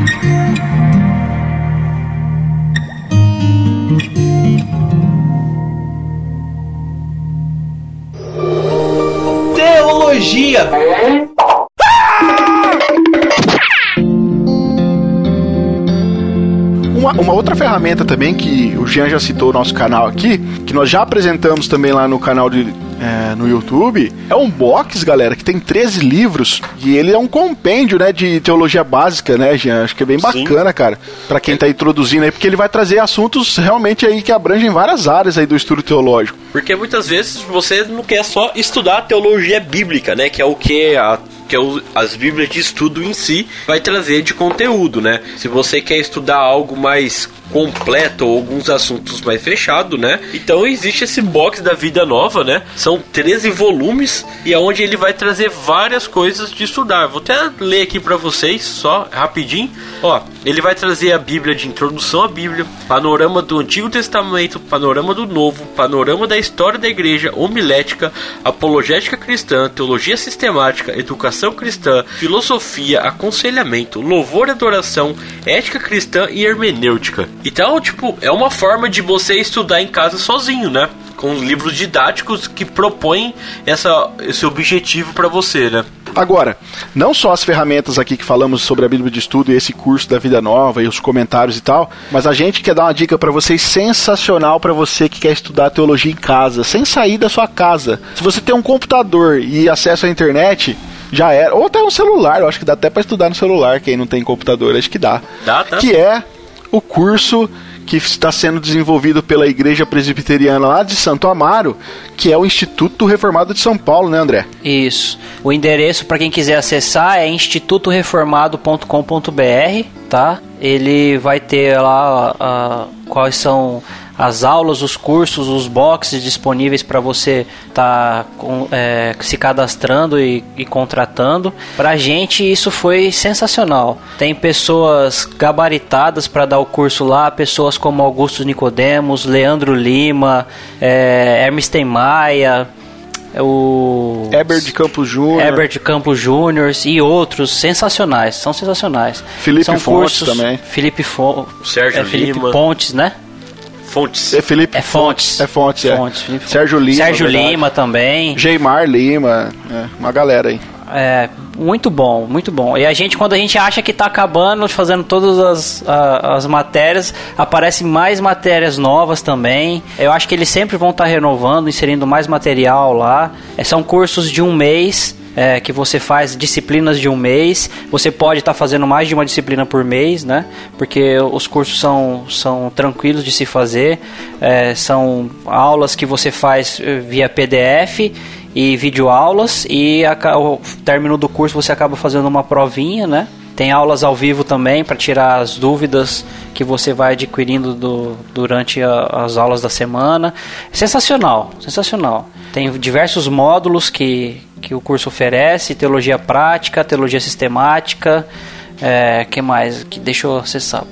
Teologia. Uma, uma outra ferramenta também que o Jean já citou no nosso canal aqui, que nós já apresentamos também lá no canal de, é, no YouTube, é um box, galera, que tem 13 livros e ele é um compêndio, né, de teologia básica, né, Jean? Acho que é bem Sim. bacana, cara, pra quem tá introduzindo aí, porque ele vai trazer assuntos realmente aí que abrangem várias áreas aí do estudo teológico. Porque muitas vezes você não quer só estudar a teologia bíblica, né? Que é o que a que é o- as bíblias de estudo em si vai trazer de conteúdo, né? Se você quer estudar algo mais completo ou alguns assuntos mais fechados, né? Então existe esse box da vida nova, né? São 13 volumes e é onde ele vai trazer várias coisas de estudar. Vou até ler aqui pra vocês só rapidinho. Ó, ele vai trazer a Bíblia de introdução à Bíblia, panorama do Antigo Testamento, panorama do Novo, panorama da história da igreja, homilética, apologética cristã, teologia sistemática, educação cristã, filosofia, aconselhamento, louvor e adoração, ética cristã e hermenêutica. Então, tipo, é uma forma de você estudar em casa sozinho, né? Com livros didáticos que propõem essa, esse objetivo pra você, né? Agora, não só as ferramentas aqui que falamos sobre a Bíblia de Estudo e esse curso da Vida Nova e os comentários e tal, mas a gente quer dar uma dica pra vocês sensacional pra você que quer estudar teologia em casa, sem sair da sua casa. Se você tem um computador e acesso à internet, já era. Ou até um celular, eu acho que dá até pra estudar no celular, quem não tem computador, acho que dá. Dá, dá. Que é o curso que está sendo desenvolvido pela Igreja Presbiteriana lá de Santo Amaro, que é o Instituto Reformado de São Paulo, né, André? Isso. O endereço para quem quiser acessar é institutoreformado.com.br, tá? Ele vai ter lá ah, quais são as aulas, os cursos, os boxes disponíveis para você estar se cadastrando e, e contratando. Pra gente isso foi sensacional. Tem pessoas gabaritadas para dar o curso lá, pessoas como Augusto Nicodemos, Leandro Lima, é, Hermes Maia, o Herbert de Campos Júnior. Herbert Campos Júnior e outros sensacionais, são sensacionais. Felipe são Fontes cursos, também. Felipe Fo Sérgio é Felipe Lima. Pontes, né? Fontes. É Felipe É Fontes. É Fontes, é. Fontes, Felipe Sérgio Lima. Sérgio. Lima também. Geimar Lima. é, uma galera aí. É, muito bom, muito bom. E a gente, quando a gente acha que tá acabando, fazendo todas as, a- as matérias, aparecem mais matérias novas também. Eu acho que eles sempre vão estar renovando, inserindo mais material lá. É, são cursos de um mês. É, que você faz disciplinas de um mês, você pode estar fazendo mais de uma disciplina por mês, né? Porque os cursos são, são tranquilos de se fazer, é, são aulas que você faz eh, via PDF e videoaulas e ao término do curso você acaba fazendo uma provinha, né? Tem aulas ao vivo também para tirar as dúvidas que você vai adquirindo do- durante a- as aulas da semana. Sensacional, sensacional. Tem diversos módulos que, que o curso oferece: teologia prática, teologia sistemática. É, que mais? Que deixa eu acessar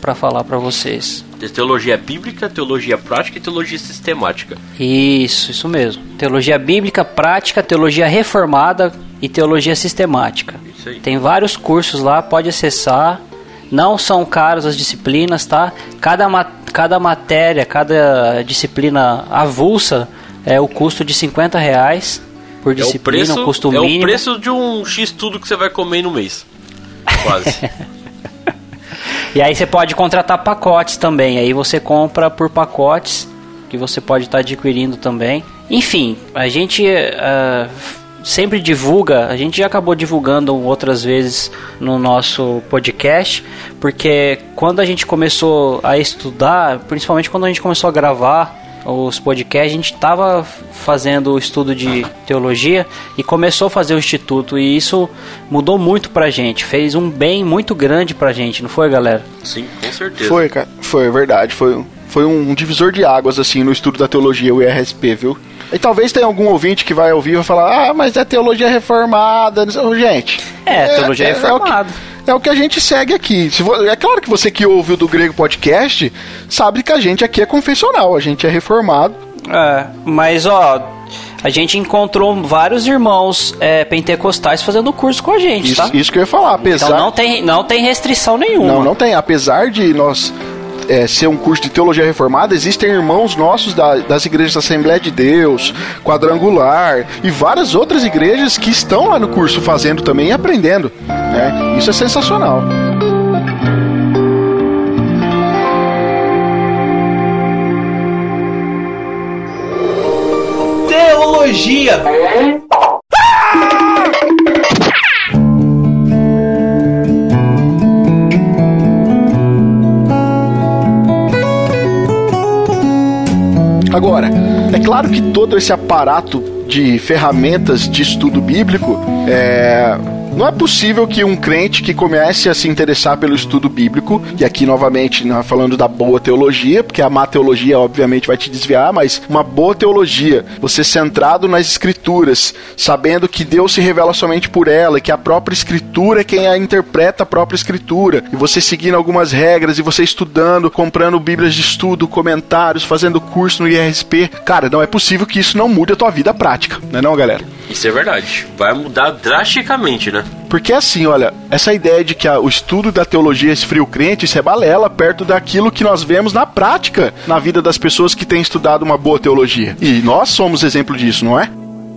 para falar para vocês. Teologia bíblica, teologia prática e teologia sistemática. Isso, isso mesmo. Teologia bíblica, prática, teologia reformada e teologia sistemática. Isso aí. Tem vários cursos lá, pode acessar. Não são caros as disciplinas, tá? Cada, ma cada matéria, cada disciplina avulsa é o custo de 50 reais por É o disciplina, preço, o custo é mínimo. o preço de um X tudo que você vai comer no mês. Quase. (laughs) E aí você pode contratar pacotes também. Aí você compra por pacotes que você pode estar adquirindo também. Enfim, a gente ah, sempre divulga. A gente já acabou divulgando outras vezes no nosso podcast, porque quando a gente começou a estudar, principalmente quando a gente começou a gravar os podcasts, a gente estava fazendo o estudo de teologia e começou a fazer o instituto e isso mudou muito pra gente, fez um bem muito grande pra gente, não foi, galera? Sim, com certeza. Foi, cara. Foi, é verdade. Foi, foi um divisor de águas, assim, no estudo da teologia, o IRSP, viu? E talvez tenha algum ouvinte que vai ouvir e vai falar, ah, mas é teologia reformada. não sei- Ô, Gente. É, teologia o que- reformada. É o que a gente segue aqui. É claro que você que ouve o do Grego Podcast sabe que a gente aqui é confessional, a gente é reformado. É, mas ó, a gente encontrou vários irmãos é, pentecostais fazendo curso com a gente, Isso, tá? isso que eu ia falar. Apesar, Então não tem, não tem restrição nenhuma. Não, não tem. Apesar de nós é, ser um curso de teologia reformada, existem irmãos nossos da- das igrejas da Assembleia de Deus, Quadrangular e várias outras igrejas que estão lá no curso fazendo também e aprendendo. Né? Isso é sensacional. Teologia. Agora, é claro que todo esse aparato de ferramentas de estudo bíblico é. Não é possível que um crente que comece a se interessar pelo estudo bíblico, e aqui novamente não é falando da boa teologia, porque a má teologia obviamente vai te desviar, mas uma boa teologia, você centrado nas escrituras, sabendo que Deus se revela somente por ela, e que a própria escritura é quem a interpreta a própria escritura, e você seguindo algumas regras, e você estudando, comprando bíblias de estudo, comentários, fazendo curso no IRSP, cara, não é possível que isso não mude a tua vida prática, não é não, galera? Isso é verdade. Vai mudar drasticamente, né? Porque assim, olha, essa ideia de que a- o estudo da teologia esfria o crente, isso é balela perto daquilo que nós vemos na prática na vida das pessoas que têm estudado uma boa teologia. E nós somos exemplo disso, não é?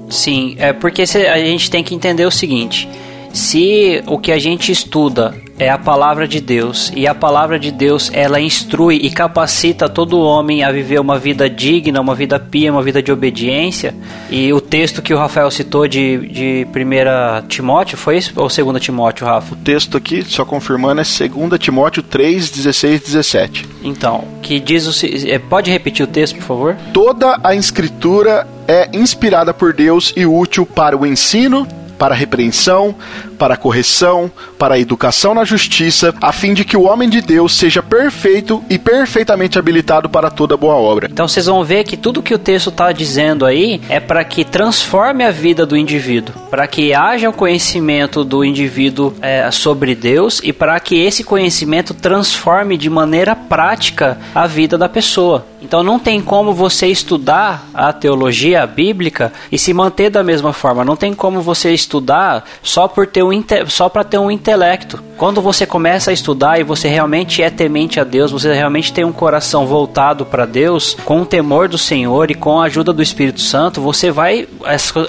Sim, é porque se- a gente tem que entender o seguinte: se o que a gente estuda é a palavra de Deus e a palavra de Deus ela instrui e capacita todo homem a viver uma vida digna, uma vida pia, uma vida de obediência. E o texto que o Rafael citou de, de 1 Timóteo foi esse ou 2 Timóteo, Rafa? O texto aqui, só confirmando, é 2 Timóteo 3, 16 17. Então, que diz o é, pode repetir o texto, por favor? Toda a escritura é inspirada por Deus e útil para o ensino, para repreensão, para correção, para educação na justiça, a fim de que o homem de Deus seja perfeito e perfeitamente habilitado para toda boa obra. Então vocês vão ver que tudo que o texto está dizendo aí é para que transforme a vida do indivíduo, para que haja um conhecimento do indivíduo é, sobre Deus e para que esse conhecimento transforme de maneira prática a vida da pessoa. Então não tem como você estudar a teologia bíblica e se manter da mesma forma. Não tem como você estudar só por ter um só para ter um intelecto. Quando você começa a estudar e você realmente é temente a Deus, você realmente tem um coração voltado para Deus, com o temor do Senhor e com a ajuda do Espírito Santo, você vai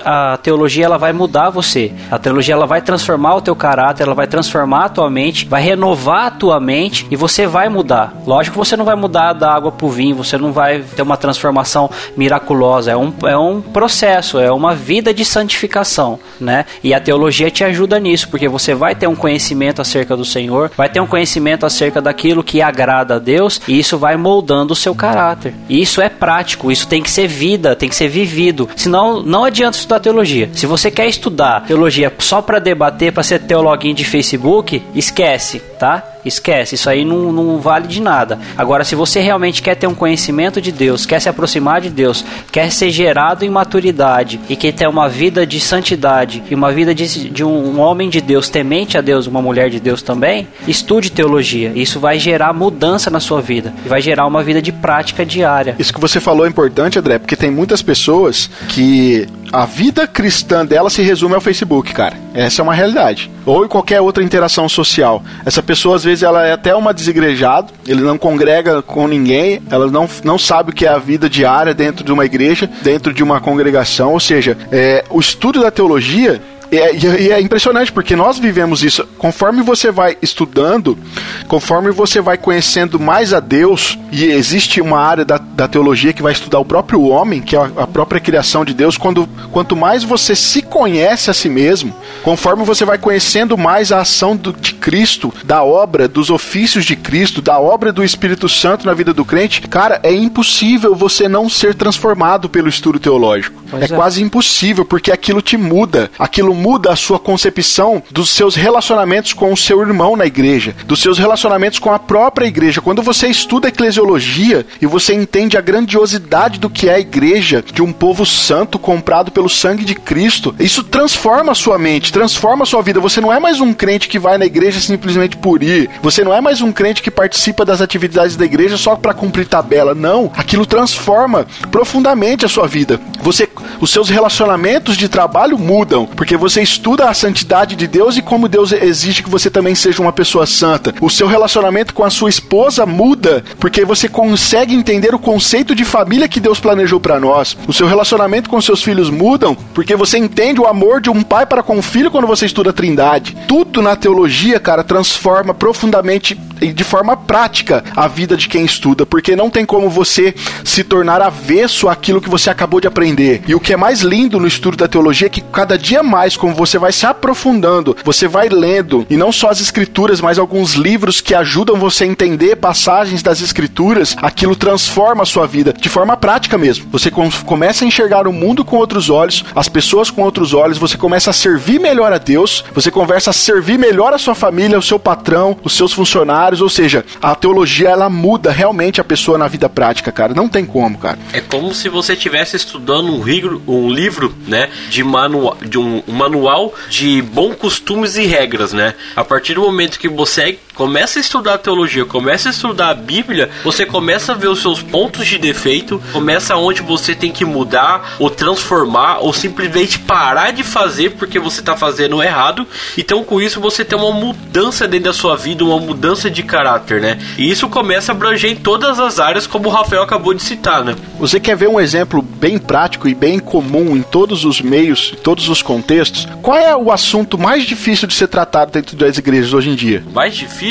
a teologia ela vai mudar você. A teologia ela vai transformar o teu caráter, ela vai transformar a tua mente, vai renovar a tua mente e você vai mudar. Lógico que você não vai mudar da água para o vinho, você não vai ter uma transformação miraculosa. É um, é um processo, é uma vida de santificação, né? E a teologia te ajuda nisso, porque você vai ter um conhecimento acerca do Senhor, vai ter um conhecimento acerca daquilo que agrada a Deus, e isso vai moldando o seu caráter. E isso é prático, isso tem que ser vida, tem que ser vivido. Senão, não adianta estudar teologia. Se você quer estudar teologia só para debater, para ser teologuinho de Facebook, esquece, tá? Esquece, isso aí não, não vale de nada. Agora, se você realmente quer ter um conhecimento de Deus, quer se aproximar de Deus, quer ser gerado em maturidade e quer ter uma vida de santidade e uma vida de, de um, um homem de Deus, temente a Deus, uma mulher de Deus também, estude teologia. Isso vai gerar mudança na sua vida e vai gerar uma vida de prática diária. Isso que você falou é importante, André, porque tem muitas pessoas que a vida cristã dela se resume ao Facebook, cara. Essa é uma realidade. Ou em qualquer outra interação social. Essa pessoa, às vezes, ela é até uma desigrejada, ele não congrega com ninguém, ela não, não sabe o que é a vida diária dentro de uma igreja, dentro de uma congregação. Ou seja, é, o estudo da teologia é, e é, impressionante porque nós vivemos isso. Conforme você vai estudando, conforme você vai conhecendo mais a Deus, e existe uma área da, da teologia que vai estudar o próprio homem, que é a, a própria criação de Deus, quando, quanto mais você se conhece a si mesmo, conforme você vai conhecendo mais a ação do, de Cristo, da obra, dos ofícios de Cristo, da obra do Espírito Santo na vida do crente, cara, é impossível você não ser transformado pelo estudo teológico. É, é quase impossível, porque aquilo te muda, aquilo muda a sua concepção dos seus relacionamentos com o seu irmão na igreja, dos seus relacionamentos com a própria igreja. Quando você estuda eclesiologia e você entende a grandiosidade do que é a igreja, de um povo santo comprado pelo sangue de Cristo, isso transforma a sua mente, transforma a sua vida. Você não é mais um crente que vai na igreja simplesmente por ir. Você não é mais um crente que participa das atividades da igreja só para cumprir tabela. Não, aquilo transforma profundamente a sua vida. Você, os seus relacionamentos de trabalho mudam, porque você você estuda a santidade de Deus e como Deus exige que você também seja uma pessoa santa. O seu relacionamento com a sua esposa muda porque você consegue entender o conceito de família que Deus planejou para nós. O seu relacionamento com seus filhos mudam porque você entende o amor de um pai para com o filho quando você estuda a Trindade. Tudo na teologia, cara, transforma profundamente e de forma prática a vida de quem estuda, porque não tem como você se tornar avesso àquilo que você acabou de aprender. E o que é mais lindo no estudo da teologia é que cada dia mais como você vai se aprofundando, você vai lendo, e não só as escrituras, mas alguns livros que ajudam você a entender passagens das escrituras, aquilo transforma a sua vida de forma prática mesmo. Você começa a enxergar o mundo com outros olhos, as pessoas com outros olhos, você começa a servir melhor a Deus, você começa a servir melhor a sua família, o seu patrão, os seus funcionários, ou seja, a teologia ela muda realmente a pessoa na vida prática, cara. Não tem como, cara. É como se você estivesse estudando um livro, um livro, né, de manual, de um, um manual de bons costumes e regras, né? A partir do momento que você começa a estudar a teologia, começa a estudar a Bíblia, você começa a ver os seus pontos de defeito, começa onde você tem que mudar ou transformar ou simplesmente parar de fazer porque você está fazendo errado. Então, com isso, você tem uma mudança dentro da sua vida, uma mudança de caráter, né? E isso começa a abranger em todas as áreas, como o Rafael acabou de citar, né? Você quer ver um exemplo bem prático e bem comum em todos os meios, em todos os contextos? Qual é o assunto mais difícil de ser tratado dentro das igrejas hoje em dia? Mais difícil?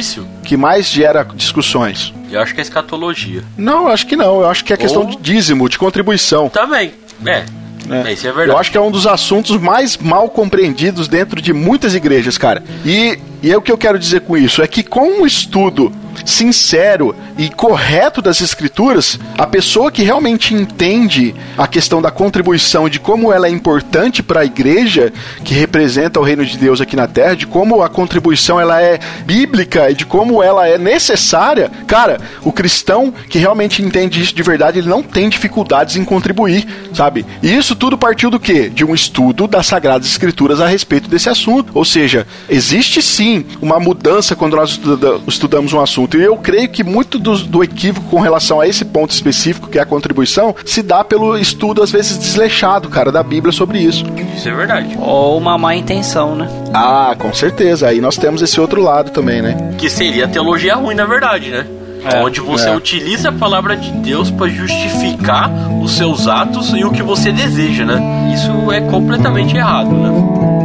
Que mais gera discussões? Eu acho que é escatologia. Não, acho que não. Eu acho que é questão Ou... de dízimo, de contribuição. Também. É, é. Isso é verdade. Eu acho que é um dos assuntos mais mal compreendidos dentro de muitas igrejas, cara. E, e é o que eu quero dizer com isso: é que com um estudo sincero e correto das escrituras, a pessoa que realmente entende a questão da contribuição, de como ela é importante para a igreja que representa o reino de Deus aqui na terra, de como a contribuição ela é bíblica e de como ela é necessária, cara, o cristão que realmente entende isso de verdade, ele não tem dificuldades em contribuir, sabe? E isso tudo partiu do quê? De um estudo das sagradas escrituras a respeito desse assunto. Ou seja, existe sim uma mudança quando nós estudamos um assunto. E eu creio que muito do do, do equívoco com relação a esse ponto específico, que é a contribuição, se dá pelo estudo, às vezes, desleixado, cara, da Bíblia sobre isso. Isso é verdade. Ou uma má intenção, né? Ah, com certeza. Aí nós temos esse outro lado também, né? Que seria a teologia ruim, na verdade, né? É, Onde você é. utiliza a palavra de Deus para justificar os seus atos e o que você deseja, né? Isso é completamente errado, né?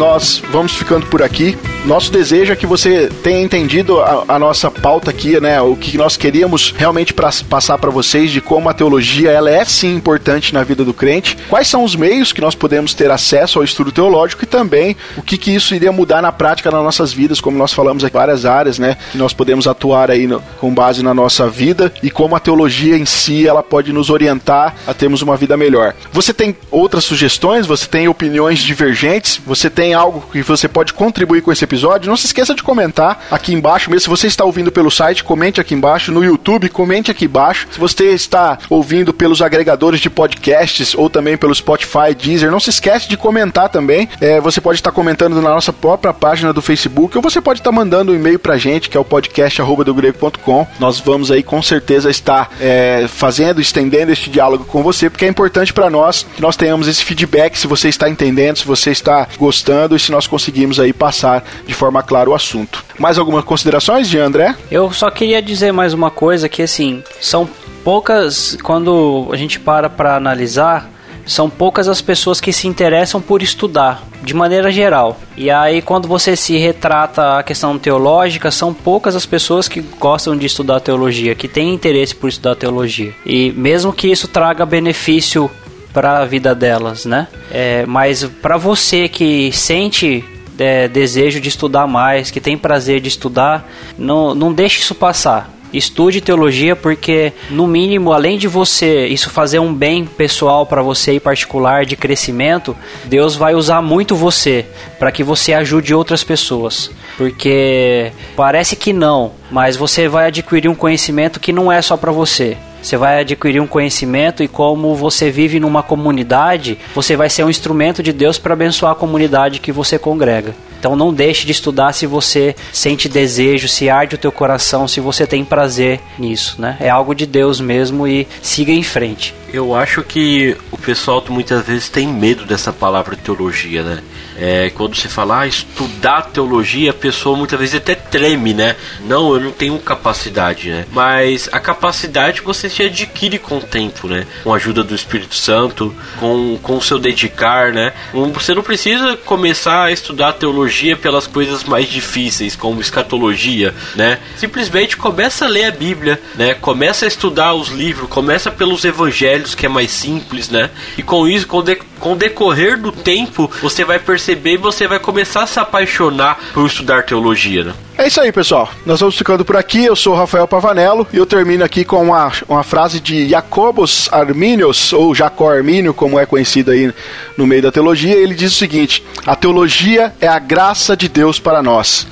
Nós vamos ficando por aqui. Nosso desejo é que você tenha entendido a, a nossa pauta aqui, né? O que nós queríamos realmente pra, passar para vocês de como a teologia ela é sim importante na vida do crente. Quais são os meios que nós podemos ter acesso ao estudo teológico e também o que, que isso iria mudar na prática nas nossas vidas, como nós falamos aqui, várias áreas, né? Que nós podemos atuar aí no- com base na nossa vida e como a teologia em si ela pode nos orientar a termos uma vida melhor. Você tem outras sugestões? Você tem opiniões divergentes? Você tem algo que você pode contribuir com esse episódio? Não se esqueça de comentar aqui embaixo mesmo. Se você está ouvindo pelo site, comente aqui embaixo. No YouTube, comente aqui embaixo. Se você está ouvindo pelos agregadores de podcasts ou também pelo Spotify, Deezer, não se esquece de comentar também. É, você pode estar comentando na nossa própria página do Facebook ou você pode estar mandando um e-mail pra gente, que é o podcast.dogrego.com. Nós vamos aí com certeza estar é, fazendo, estendendo este diálogo com você, porque é importante para nós que nós tenhamos esse feedback, se você está entendendo, se você está gostando e se nós conseguimos aí passar de forma clara o assunto. Mais algumas considerações de André? Eu só queria dizer mais uma coisa que assim, são poucas quando a gente para para analisar, são poucas as pessoas que se interessam por estudar, de maneira geral. E aí quando você se retrata a questão teológica, são poucas as pessoas que gostam de estudar teologia, que têm interesse por estudar teologia. E mesmo que isso traga benefício para a vida delas, né? É, mas para você que sente é, desejo de estudar mais, que tem prazer de estudar, não, não deixe isso passar. Estude teologia porque, no mínimo, além de você isso fazer um bem pessoal para você e particular de crescimento, Deus vai usar muito você para que você ajude outras pessoas. Porque parece que não, mas você vai adquirir um conhecimento que não é só para você. Você vai adquirir um conhecimento e como você vive numa comunidade, você vai ser um instrumento de Deus para abençoar a comunidade que você congrega. Então não deixe de estudar se você sente desejo, se arde o teu coração, se você tem prazer nisso, né? É algo de Deus mesmo e siga em frente. Eu acho que o pessoal muitas vezes tem medo dessa palavra teologia, né? É, quando você fala ah, estudar teologia, a pessoa muitas vezes até treme, né? Não, eu não tenho capacidade, né? Mas a capacidade você se adquire com o tempo, né? Com a ajuda do Espírito Santo, com, com o seu dedicar, né? Você não precisa começar a estudar teologia pelas coisas mais difíceis, como escatologia, né? Simplesmente começa a ler a Bíblia, né? Começa a estudar os livros, começa pelos evangelhos, que é mais simples, né? E com isso, com, de, com o decorrer do tempo, você vai perceber e você vai começar a se apaixonar por estudar teologia, né? É isso aí, pessoal. Nós vamos ficando por aqui. Eu sou o Rafael Pavanello e eu termino aqui com uma, uma frase de Jacobus Arminius, ou Jacó Armínio, como é conhecido aí no meio da teologia. Ele diz o seguinte: A teologia é a graça de Deus para nós.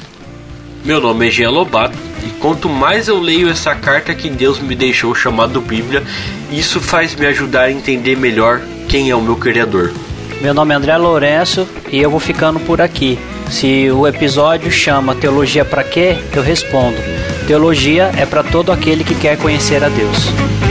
Meu nome é Jean Lobato e quanto mais eu leio essa carta que Deus me deixou chamado Bíblia, isso faz me ajudar a entender melhor quem é o meu Criador. Meu nome é André Lourenço e eu vou ficando por aqui. Se o episódio chama Teologia para quê? Eu respondo: Teologia é para todo aquele que quer conhecer a Deus.